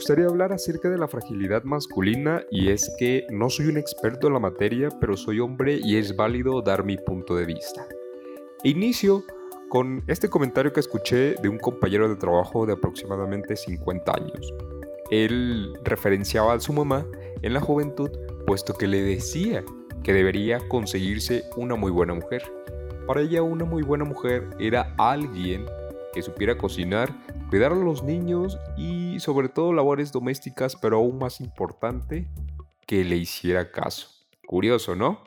gustaría hablar acerca de la fragilidad masculina y es que no soy un experto en la materia, pero soy hombre y es válido dar mi punto de vista. Inicio con este comentario que escuché de un compañero de trabajo de aproximadamente 50 años. Él referenciaba a su mamá en la juventud, puesto que le decía que debería conseguirse una muy buena mujer. Para ella una muy buena mujer era alguien que supiera cocinar, cuidar a los niños y sobre todo labores domésticas, pero aún más importante, que le hiciera caso. Curioso, ¿no?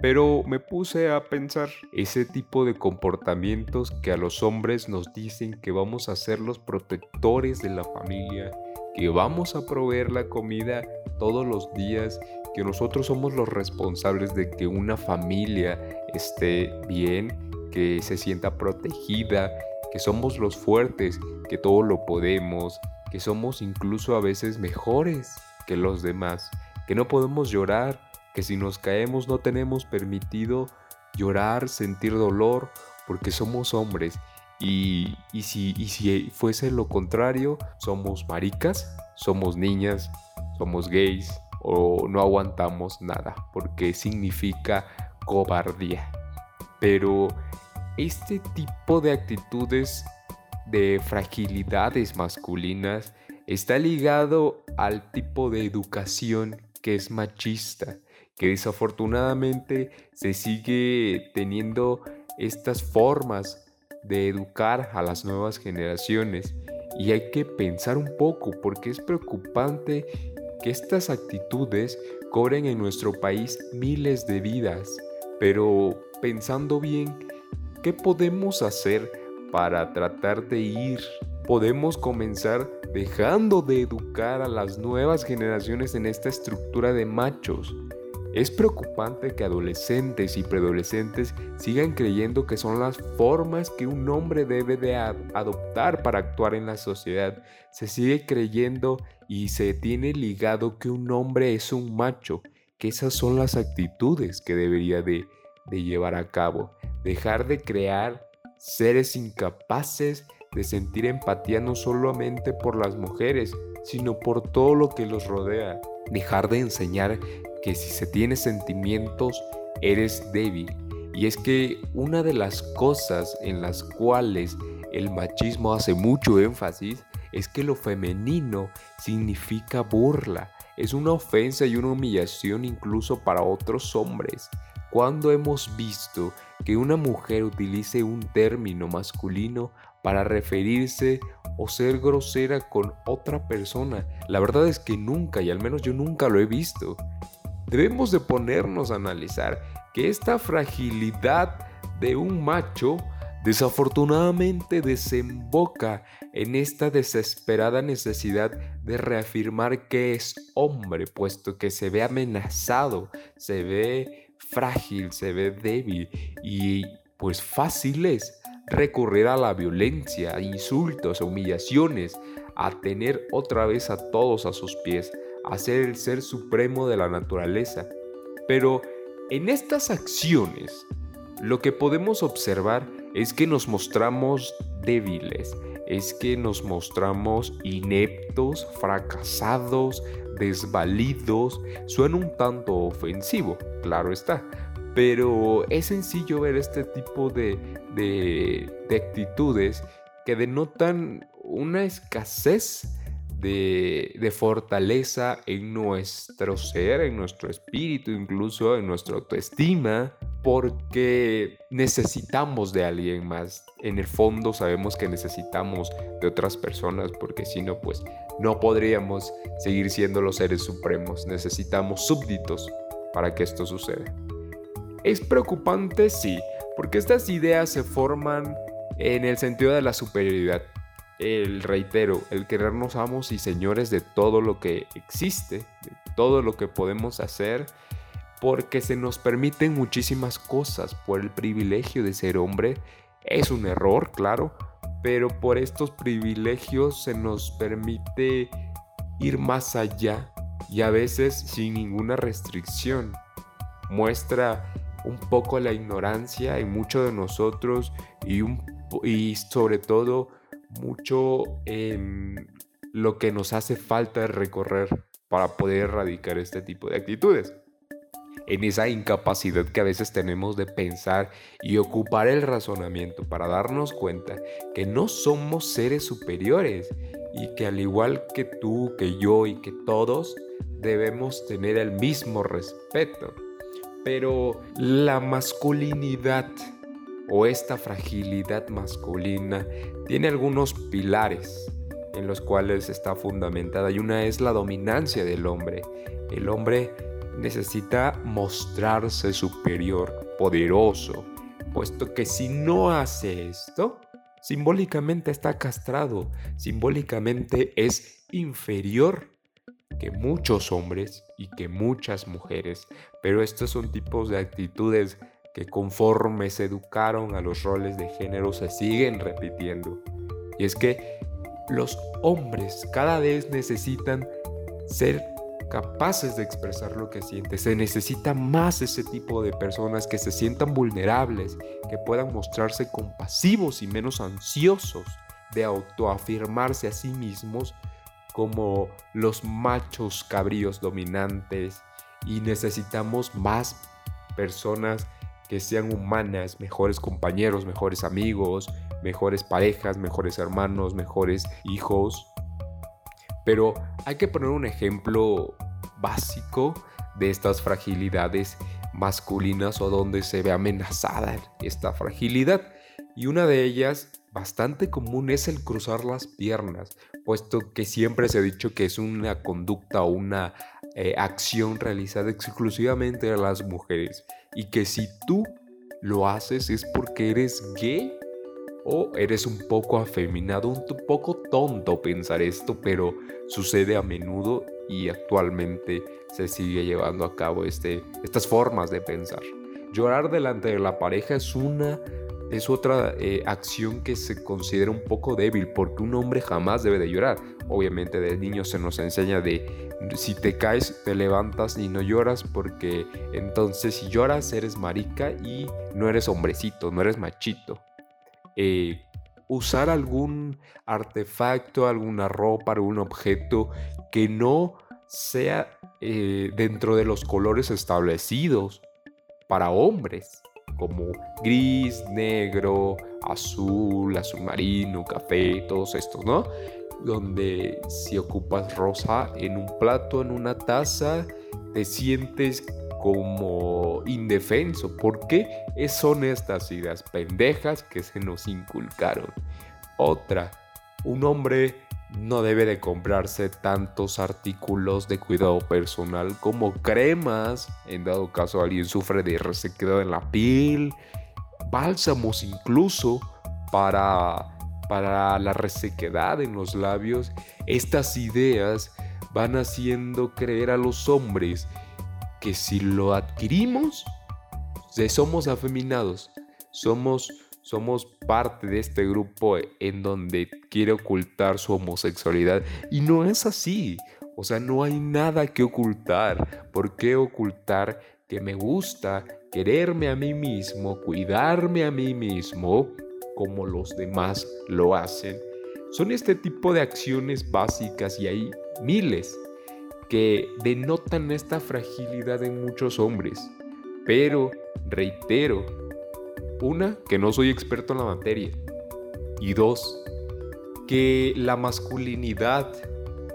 Pero me puse a pensar ese tipo de comportamientos que a los hombres nos dicen que vamos a ser los protectores de la familia, que vamos a proveer la comida todos los días, que nosotros somos los responsables de que una familia esté bien, que se sienta protegida, que somos los fuertes, que todo lo podemos, que somos incluso a veces mejores que los demás, que no podemos llorar, que si nos caemos no tenemos permitido llorar, sentir dolor, porque somos hombres. Y, si, y si fuese lo contrario, somos maricas, somos niñas, somos gays o no aguantamos nada, porque significa cobardía. Pero este tipo de actitudes de fragilidades masculinas está ligado al tipo de educación que es machista, que desafortunadamente se sigue teniendo estas formas de educar a las nuevas generaciones. Y hay que pensar un poco porque es preocupante que estas actitudes cobren en nuestro país miles de vidas, pero pensando bien, ¿Qué podemos hacer para tratar de ir? Podemos comenzar dejando de educar a las nuevas generaciones en esta estructura de machos. Es preocupante que adolescentes y preadolescentes sigan creyendo que son las formas que un hombre debe de adoptar para actuar en la sociedad. Se sigue creyendo y se tiene ligado que un hombre es un macho, que esas son las actitudes que debería de, llevar a cabo dejar de crear seres incapaces de sentir empatía no solamente por las mujeres, sino por todo lo que los rodea. Dejar de enseñar que si se tiene sentimientos, eres débil. Y es que una de las cosas en las cuales el machismo hace mucho énfasis es que lo femenino significa burla, es una ofensa y una humillación incluso para otros hombres. Cuando hemos visto que una mujer utilice un término masculino para referirse o ser grosera con otra persona. La verdad es que nunca, y al menos yo nunca lo he visto. Debemos de ponernos a analizar que esta fragilidad de un macho desafortunadamente desemboca en esta desesperada necesidad de reafirmar que es hombre, puesto que se ve amenazado, se ve frágil, se ve débil y pues fácil es recurrir a la violencia, a insultos, a humillaciones, a tener otra vez a todos a sus pies, a ser el ser supremo de la naturaleza. Pero en estas acciones, lo que podemos observar es que nos mostramos débiles, es que nos mostramos ineptos, fracasados, desvalidos, suena un tanto ofensivo, claro está, pero es sencillo ver este tipo de, de, actitudes que denotan una escasez de, de, fortaleza en nuestro ser, en nuestro espíritu, incluso en nuestra autoestima, porque necesitamos de alguien más. En el fondo sabemos que necesitamos de otras personas, porque si no, pues no podríamos seguir siendo los seres supremos. Necesitamos súbditos para que esto suceda. Es preocupante, sí, porque estas ideas se forman en el sentido de la superioridad. El reitero, el querernos amos y señores de todo lo que existe, de todo lo que podemos hacer, porque se nos permiten muchísimas cosas por el privilegio de ser hombre. Es un error, claro, pero por estos privilegios se nos permite ir más allá y a veces sin ninguna restricción. Muestra un poco la ignorancia en muchos de nosotros y, y sobre todo mucho en lo que nos hace falta recorrer para poder erradicar este tipo de actitudes. En esa incapacidad que a veces tenemos de pensar y ocupar el razonamiento para darnos cuenta que no somos seres superiores y que al igual que tú, que yo y que todos, debemos tener el mismo respeto. Pero la masculinidad o esta fragilidad masculina tiene algunos pilares en los cuales está fundamentada y una es la dominancia del hombre. El hombre necesita mostrarse superior, poderoso, puesto que si no hace esto, simbólicamente está castrado, simbólicamente es inferior que muchos hombres y que muchas mujeres, pero estos son tipos de actitudes que conforme se educaron a los roles de género se siguen repitiendo. Y es que los hombres cada vez necesitan ser capaces de expresar lo que sienten. Se necesita más ese tipo de personas que se sientan vulnerables, que puedan mostrarse compasivos y menos ansiosos de autoafirmarse a sí mismos como los machos cabríos dominantes y necesitamos más personas que sean humanas, mejores compañeros, mejores amigos, mejores parejas, mejores hermanos, mejores hijos. Pero hay que poner un ejemplo básico de estas fragilidades masculinas o donde se ve amenazada esta fragilidad. Y una de ellas bastante común es el cruzar las piernas, puesto que siempre se ha dicho que es una conducta o una eh, acción realizada exclusivamente a las mujeres y que si tú lo haces es porque eres gay o eres un poco afeminado, un poco tonto pensar esto, pero sucede a menudo y actualmente se sigue llevando a cabo este, estas formas de pensar. Llorar delante de la pareja es una es otra eh, acción que se considera un poco débil porque un hombre jamás debe de llorar. Obviamente de niño se nos enseña de si te caes te levantas y no lloras porque entonces si lloras eres marica y no eres hombrecito, no eres machito. Eh, usar algún artefacto, alguna ropa, algún objeto que no sea eh, dentro de los colores establecidos para hombres, como gris, negro, azul, azul marino, café, todos estos, ¿no? Donde si ocupas rosa en un plato, en una taza, te sientes como indefenso. ¿Por qué son estas ideas pendejas que se nos inculcaron? Otra, un hombre no debe de comprarse tantos artículos de cuidado personal como cremas, en dado caso alguien sufre de resequedad en la piel, bálsamos incluso para, para la resequedad en los labios. Estas ideas van haciendo creer a los hombres que si lo adquirimos, somos afeminados, somos, somos parte de este grupo en donde quiere ocultar su homosexualidad. Y no es así. O sea, no hay nada que ocultar. ¿Por qué ocultar que me gusta quererme a mí mismo, cuidarme a mí mismo, como los demás lo hacen? Son este tipo de acciones básicas y hay miles que denotan esta fragilidad en muchos hombres. Pero, reitero, una, que no soy experto en la materia. Y dos, que la masculinidad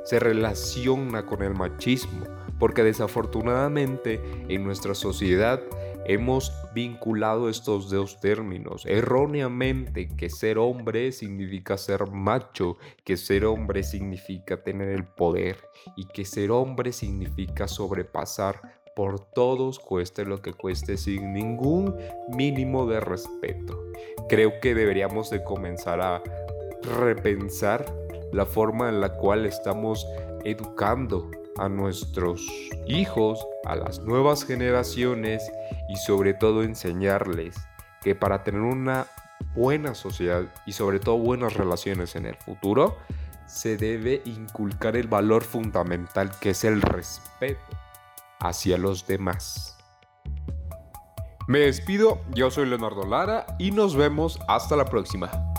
se relaciona con el machismo, porque desafortunadamente en nuestra sociedad hemos vinculado estos dos términos erróneamente, que ser hombre significa ser macho, que ser hombre significa tener el poder y que ser hombre significa sobrepasar por todos cueste lo que cueste sin ningún mínimo de respeto. Creo que deberíamos de comenzar a repensar la forma en la cual estamos educando a nuestros hijos, a las nuevas generaciones y sobre todo enseñarles que para tener una buena sociedad y sobre todo buenas relaciones en el futuro, se debe inculcar el valor fundamental que es el respeto hacia los demás. Me despido, yo soy Leonardo Lara y nos vemos hasta la próxima.